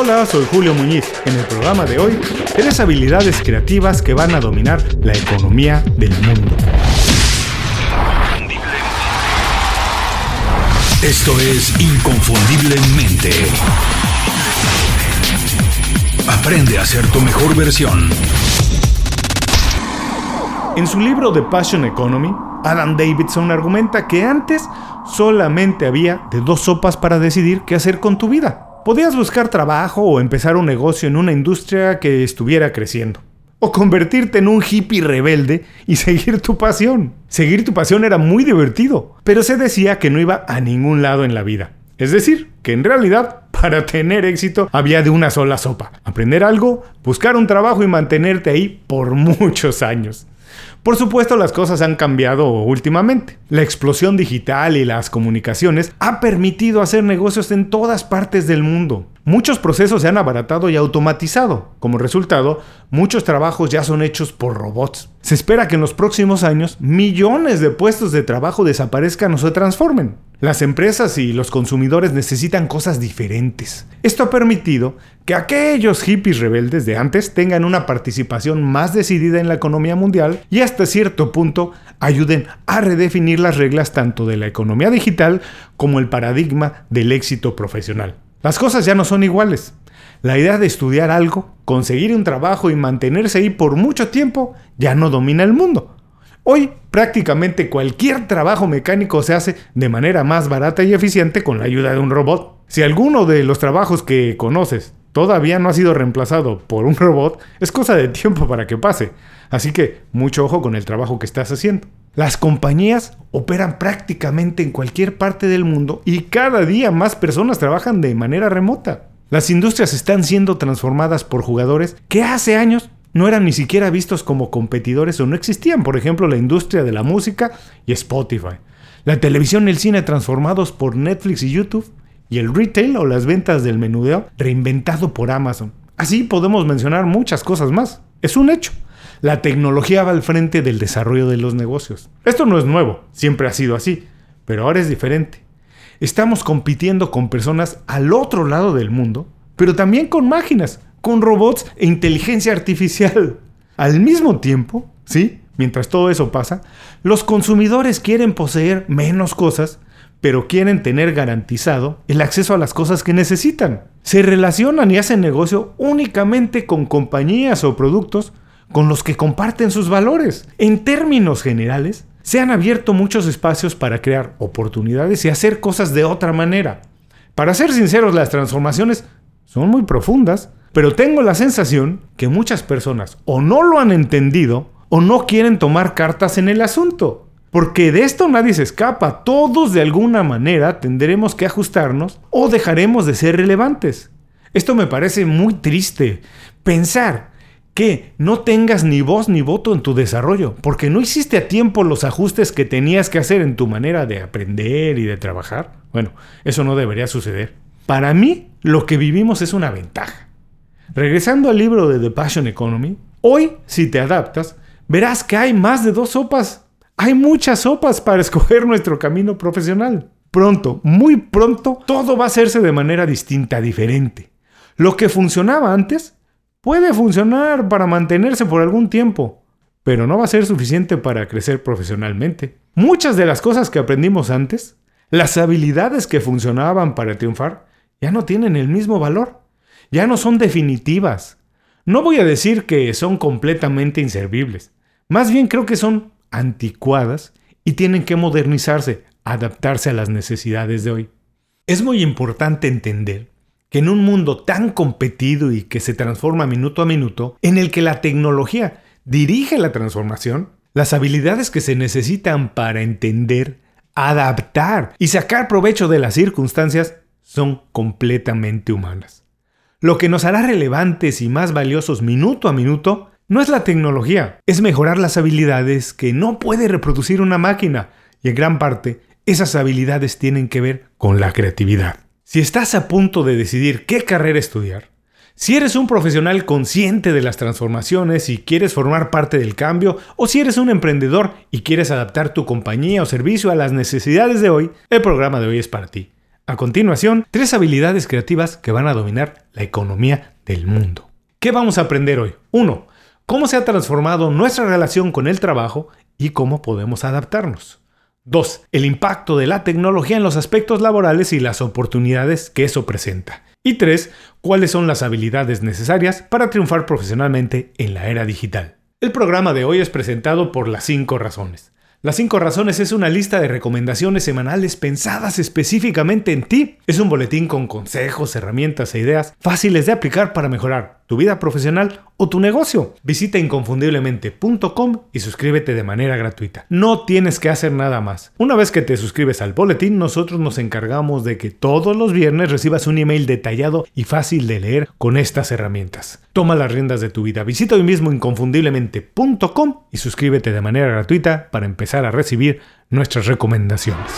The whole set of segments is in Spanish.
Hola, soy Julio Muñiz. En el programa de hoy, tres habilidades creativas que van a dominar la economía del mundo. Esto es Inconfundiblemente. Aprende a ser tu mejor versión. En su libro The Passion Economy, Adam Davidson argumenta que antes solamente había de dos sopas para decidir qué hacer con tu vida. Podías buscar trabajo o empezar un negocio en una industria que estuviera creciendo. O convertirte en un hippie rebelde y seguir tu pasión. Seguir tu pasión era muy divertido, pero se decía que no iba a ningún lado en la vida. Es decir, que en realidad para tener éxito había de una sola sopa. Aprender algo, buscar un trabajo y mantenerte ahí por muchos años. Por supuesto, las cosas han cambiado últimamente. La explosión digital y las comunicaciones ha permitido hacer negocios en todas partes del mundo. Muchos procesos se han abaratado y automatizado. Como resultado, muchos trabajos ya son hechos por robots. Se espera que en los próximos años millones de puestos de trabajo desaparezcan o se transformen. Las empresas y los consumidores necesitan cosas diferentes. Esto ha permitido que aquellos hippies rebeldes de antes tengan una participación más decidida en la economía mundial y hasta cierto punto ayuden a redefinir las reglas tanto de la economía digital como el paradigma del éxito profesional. Las cosas ya no son iguales. La idea de estudiar algo, conseguir un trabajo y mantenerse ahí por mucho tiempo ya no domina el mundo. Hoy prácticamente cualquier trabajo mecánico se hace de manera más barata y eficiente con la ayuda de un robot. Si alguno de los trabajos que conoces todavía no ha sido reemplazado por un robot, es cosa de tiempo para que pase. Así que mucho ojo con el trabajo que estás haciendo. Las compañías operan prácticamente en cualquier parte del mundo y cada día más personas trabajan de manera remota. Las industrias están siendo transformadas por jugadores que hace años no eran ni siquiera vistos como competidores o no existían, por ejemplo, la industria de la música y Spotify, la televisión y el cine transformados por Netflix y YouTube, y el retail o las ventas del menudeo reinventado por Amazon. Así podemos mencionar muchas cosas más. Es un hecho. La tecnología va al frente del desarrollo de los negocios. Esto no es nuevo, siempre ha sido así, pero ahora es diferente. Estamos compitiendo con personas al otro lado del mundo, pero también con máquinas, con robots e inteligencia artificial. Al mismo tiempo, ¿sí? Mientras todo eso pasa, los consumidores quieren poseer menos cosas, pero quieren tener garantizado el acceso a las cosas que necesitan. Se relacionan y hacen negocio únicamente con compañías o productos con los que comparten sus valores. En términos generales, se han abierto muchos espacios para crear oportunidades y hacer cosas de otra manera. Para ser sinceros, las transformaciones son muy profundas pero tengo la sensación que muchas personas o no lo han entendido o no quieren tomar cartas en el asunto. Porque de esto nadie se escapa. Todos de alguna manera tendremos que ajustarnos o dejaremos de ser relevantes. Esto me parece muy triste. Pensar que no tengas ni voz ni voto en tu desarrollo, porque no hiciste a tiempo los ajustes que tenías que hacer en tu manera de aprender y de trabajar. Bueno, eso no debería suceder. Para mí, lo que vivimos es una ventaja. Regresando al libro de The Passion Economy, hoy, si te adaptas, verás que hay más de dos sopas. Hay muchas sopas para escoger nuestro camino profesional. Pronto, muy pronto, todo va a hacerse de manera distinta, diferente. Lo que funcionaba antes puede funcionar para mantenerse por algún tiempo, pero no va a ser suficiente para crecer profesionalmente. Muchas de las cosas que aprendimos antes, las habilidades que funcionaban para triunfar, ya no tienen el mismo valor ya no son definitivas. No voy a decir que son completamente inservibles, más bien creo que son anticuadas y tienen que modernizarse, adaptarse a las necesidades de hoy. Es muy importante entender que en un mundo tan competido y que se transforma minuto a minuto, en el que la tecnología dirige la transformación, las habilidades que se necesitan para entender, adaptar y sacar provecho de las circunstancias son completamente humanas. Lo que nos hará relevantes y más valiosos minuto a minuto no es la tecnología, es mejorar las habilidades que no puede reproducir una máquina. Y en gran parte, esas habilidades tienen que ver con la creatividad. Si estás a punto de decidir qué carrera estudiar, si eres un profesional consciente de las transformaciones y quieres formar parte del cambio, o si eres un emprendedor y quieres adaptar tu compañía o servicio a las necesidades de hoy, el programa de hoy es para ti. A continuación, tres habilidades creativas que van a dominar la economía del mundo. ¿Qué vamos a aprender hoy? 1. Cómo se ha transformado nuestra relación con el trabajo y cómo podemos adaptarnos. 2. El impacto de la tecnología en los aspectos laborales y las oportunidades que eso presenta. Y 3. Cuáles son las habilidades necesarias para triunfar profesionalmente en la era digital. El programa de hoy es presentado por las 5 razones. Las 5 razones es una lista de recomendaciones semanales pensadas específicamente en ti. Es un boletín con consejos, herramientas e ideas fáciles de aplicar para mejorar tu vida profesional o tu negocio. Visita inconfundiblemente.com y suscríbete de manera gratuita. No tienes que hacer nada más. Una vez que te suscribes al boletín, nosotros nos encargamos de que todos los viernes recibas un email detallado y fácil de leer con estas herramientas. Toma las riendas de tu vida. Visita hoy mismo inconfundiblemente.com y suscríbete de manera gratuita para empezar a recibir nuestras recomendaciones.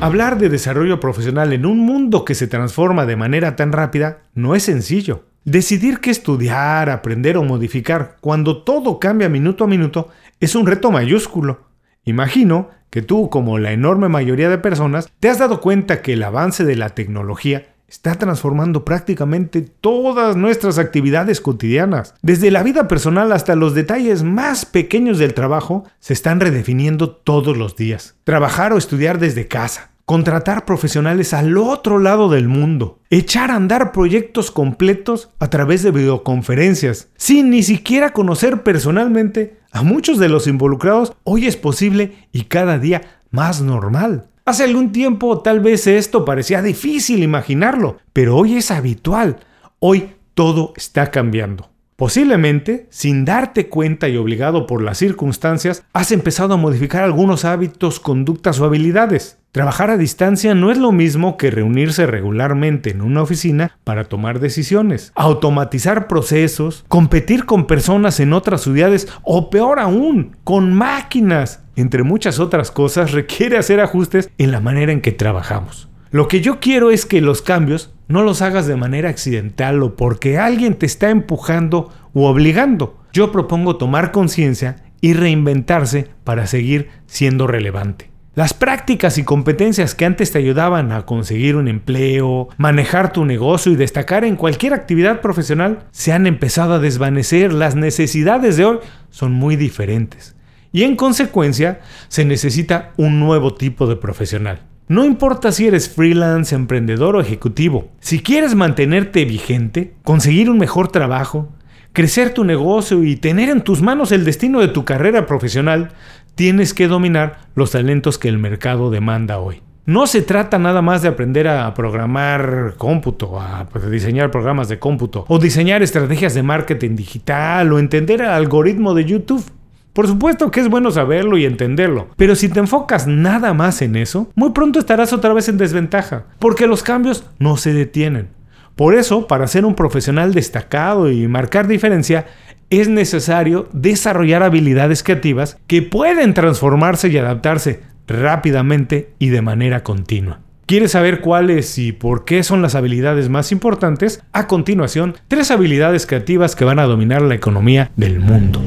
Hablar de desarrollo profesional en un mundo que se transforma de manera tan rápida no es sencillo. Decidir qué estudiar, aprender o modificar cuando todo cambia minuto a minuto es un reto mayúsculo. Imagino que tú, como la enorme mayoría de personas, te has dado cuenta que el avance de la tecnología está transformando prácticamente todas nuestras actividades cotidianas. Desde la vida personal hasta los detalles más pequeños del trabajo se están redefiniendo todos los días. Trabajar o estudiar desde casa. Contratar profesionales al otro lado del mundo. Echar a andar proyectos completos a través de videoconferencias. Sin ni siquiera conocer personalmente a muchos de los involucrados, hoy es posible y cada día más normal. Hace algún tiempo tal vez esto parecía difícil imaginarlo, pero hoy es habitual. Hoy todo está cambiando. Posiblemente, sin darte cuenta y obligado por las circunstancias, has empezado a modificar algunos hábitos, conductas o habilidades. Trabajar a distancia no es lo mismo que reunirse regularmente en una oficina para tomar decisiones, automatizar procesos, competir con personas en otras ciudades o peor aún, con máquinas. Entre muchas otras cosas, requiere hacer ajustes en la manera en que trabajamos. Lo que yo quiero es que los cambios no los hagas de manera accidental o porque alguien te está empujando u obligando. Yo propongo tomar conciencia y reinventarse para seguir siendo relevante. Las prácticas y competencias que antes te ayudaban a conseguir un empleo, manejar tu negocio y destacar en cualquier actividad profesional se han empezado a desvanecer. Las necesidades de hoy son muy diferentes. Y en consecuencia se necesita un nuevo tipo de profesional. No importa si eres freelance, emprendedor o ejecutivo, si quieres mantenerte vigente, conseguir un mejor trabajo, crecer tu negocio y tener en tus manos el destino de tu carrera profesional, tienes que dominar los talentos que el mercado demanda hoy. No se trata nada más de aprender a programar cómputo, a pues, diseñar programas de cómputo, o diseñar estrategias de marketing digital, o entender el algoritmo de YouTube. Por supuesto que es bueno saberlo y entenderlo, pero si te enfocas nada más en eso, muy pronto estarás otra vez en desventaja, porque los cambios no se detienen. Por eso, para ser un profesional destacado y marcar diferencia, es necesario desarrollar habilidades creativas que pueden transformarse y adaptarse rápidamente y de manera continua. ¿Quieres saber cuáles y por qué son las habilidades más importantes? A continuación, tres habilidades creativas que van a dominar la economía del mundo.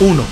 1.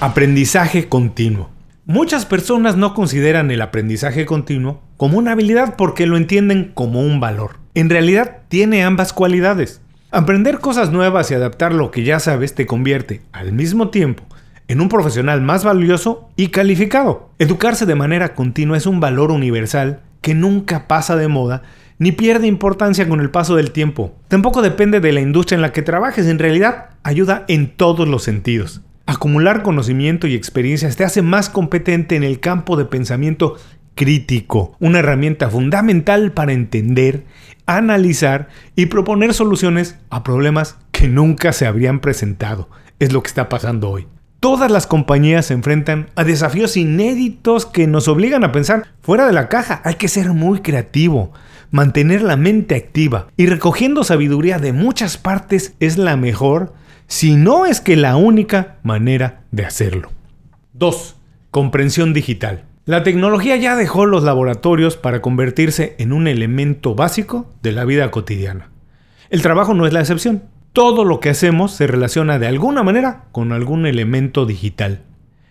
Aprendizaje continuo. Muchas personas no consideran el aprendizaje continuo como una habilidad porque lo entienden como un valor. En realidad tiene ambas cualidades. Aprender cosas nuevas y adaptar lo que ya sabes te convierte, al mismo tiempo, en un profesional más valioso y calificado. Educarse de manera continua es un valor universal que nunca pasa de moda ni pierde importancia con el paso del tiempo. Tampoco depende de la industria en la que trabajes, en realidad ayuda en todos los sentidos. Acumular conocimiento y experiencias te hace más competente en el campo de pensamiento crítico, una herramienta fundamental para entender, analizar y proponer soluciones a problemas que nunca se habrían presentado. Es lo que está pasando hoy. Todas las compañías se enfrentan a desafíos inéditos que nos obligan a pensar fuera de la caja. Hay que ser muy creativo, mantener la mente activa y recogiendo sabiduría de muchas partes es la mejor, si no es que la única manera de hacerlo. 2. Comprensión digital. La tecnología ya dejó los laboratorios para convertirse en un elemento básico de la vida cotidiana. El trabajo no es la excepción. Todo lo que hacemos se relaciona de alguna manera con algún elemento digital.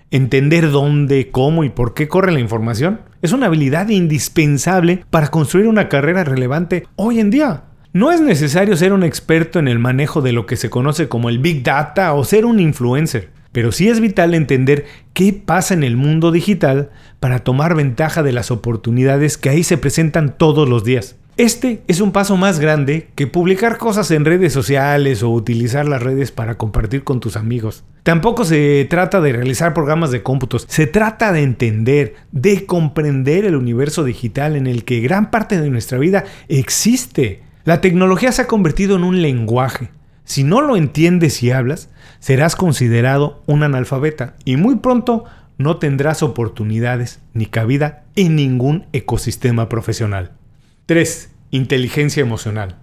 Entender dónde, cómo y por qué corre la información es una habilidad indispensable para construir una carrera relevante hoy en día. No es necesario ser un experto en el manejo de lo que se conoce como el Big Data o ser un influencer, pero sí es vital entender qué pasa en el mundo digital para tomar ventaja de las oportunidades que ahí se presentan todos los días. Este es un paso más grande que publicar cosas en redes sociales o utilizar las redes para compartir con tus amigos. Tampoco se trata de realizar programas de cómputos, se trata de entender, de comprender el universo digital en el que gran parte de nuestra vida existe. La tecnología se ha convertido en un lenguaje. Si no lo entiendes y hablas, serás considerado un analfabeta y muy pronto no tendrás oportunidades ni cabida en ningún ecosistema profesional. 3. Inteligencia emocional.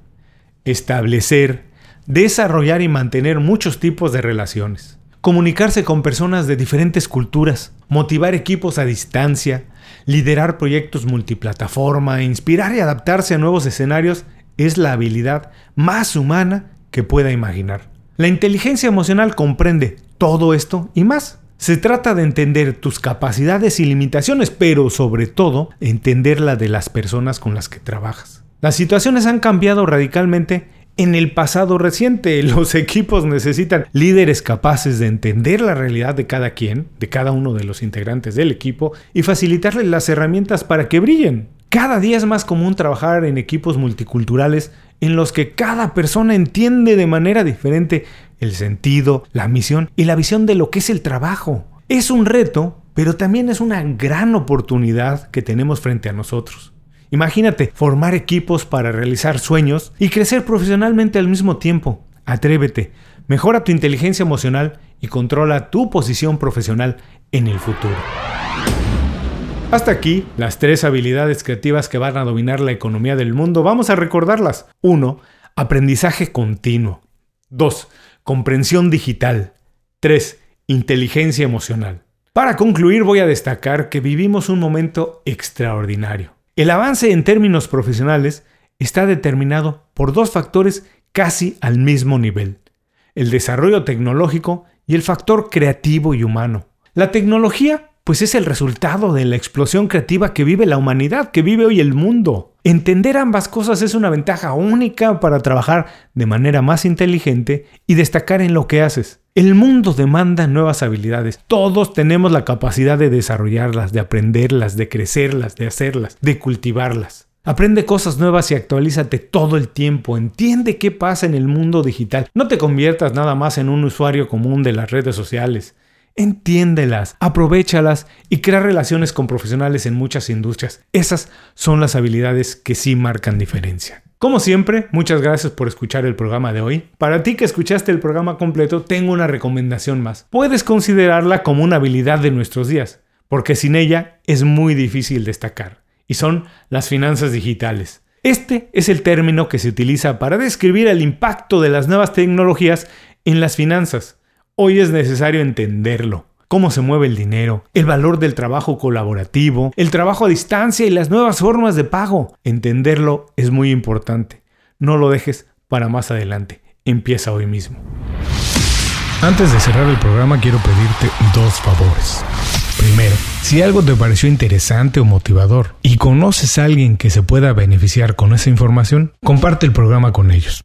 Establecer, desarrollar y mantener muchos tipos de relaciones. Comunicarse con personas de diferentes culturas, motivar equipos a distancia, liderar proyectos multiplataforma, inspirar y adaptarse a nuevos escenarios es la habilidad más humana que pueda imaginar. La inteligencia emocional comprende todo esto y más. Se trata de entender tus capacidades y limitaciones, pero sobre todo entender la de las personas con las que trabajas. Las situaciones han cambiado radicalmente en el pasado reciente. Los equipos necesitan líderes capaces de entender la realidad de cada quien, de cada uno de los integrantes del equipo, y facilitarles las herramientas para que brillen. Cada día es más común trabajar en equipos multiculturales en los que cada persona entiende de manera diferente el sentido, la misión y la visión de lo que es el trabajo. Es un reto, pero también es una gran oportunidad que tenemos frente a nosotros. Imagínate formar equipos para realizar sueños y crecer profesionalmente al mismo tiempo. Atrévete, mejora tu inteligencia emocional y controla tu posición profesional en el futuro. Hasta aquí las tres habilidades creativas que van a dominar la economía del mundo. Vamos a recordarlas. 1. Aprendizaje continuo. 2. Comprensión digital. 3. Inteligencia emocional. Para concluir voy a destacar que vivimos un momento extraordinario. El avance en términos profesionales está determinado por dos factores casi al mismo nivel. El desarrollo tecnológico y el factor creativo y humano. La tecnología pues es el resultado de la explosión creativa que vive la humanidad, que vive hoy el mundo. Entender ambas cosas es una ventaja única para trabajar de manera más inteligente y destacar en lo que haces. El mundo demanda nuevas habilidades. Todos tenemos la capacidad de desarrollarlas, de aprenderlas, de crecerlas, de hacerlas, de cultivarlas. Aprende cosas nuevas y actualízate todo el tiempo. Entiende qué pasa en el mundo digital. No te conviertas nada más en un usuario común de las redes sociales. Entiéndelas, aprovechalas y crea relaciones con profesionales en muchas industrias. Esas son las habilidades que sí marcan diferencia. Como siempre, muchas gracias por escuchar el programa de hoy. Para ti que escuchaste el programa completo, tengo una recomendación más. Puedes considerarla como una habilidad de nuestros días, porque sin ella es muy difícil destacar, y son las finanzas digitales. Este es el término que se utiliza para describir el impacto de las nuevas tecnologías en las finanzas. Hoy es necesario entenderlo. Cómo se mueve el dinero, el valor del trabajo colaborativo, el trabajo a distancia y las nuevas formas de pago. Entenderlo es muy importante. No lo dejes para más adelante. Empieza hoy mismo. Antes de cerrar el programa quiero pedirte dos favores. Primero, si algo te pareció interesante o motivador y conoces a alguien que se pueda beneficiar con esa información, comparte el programa con ellos.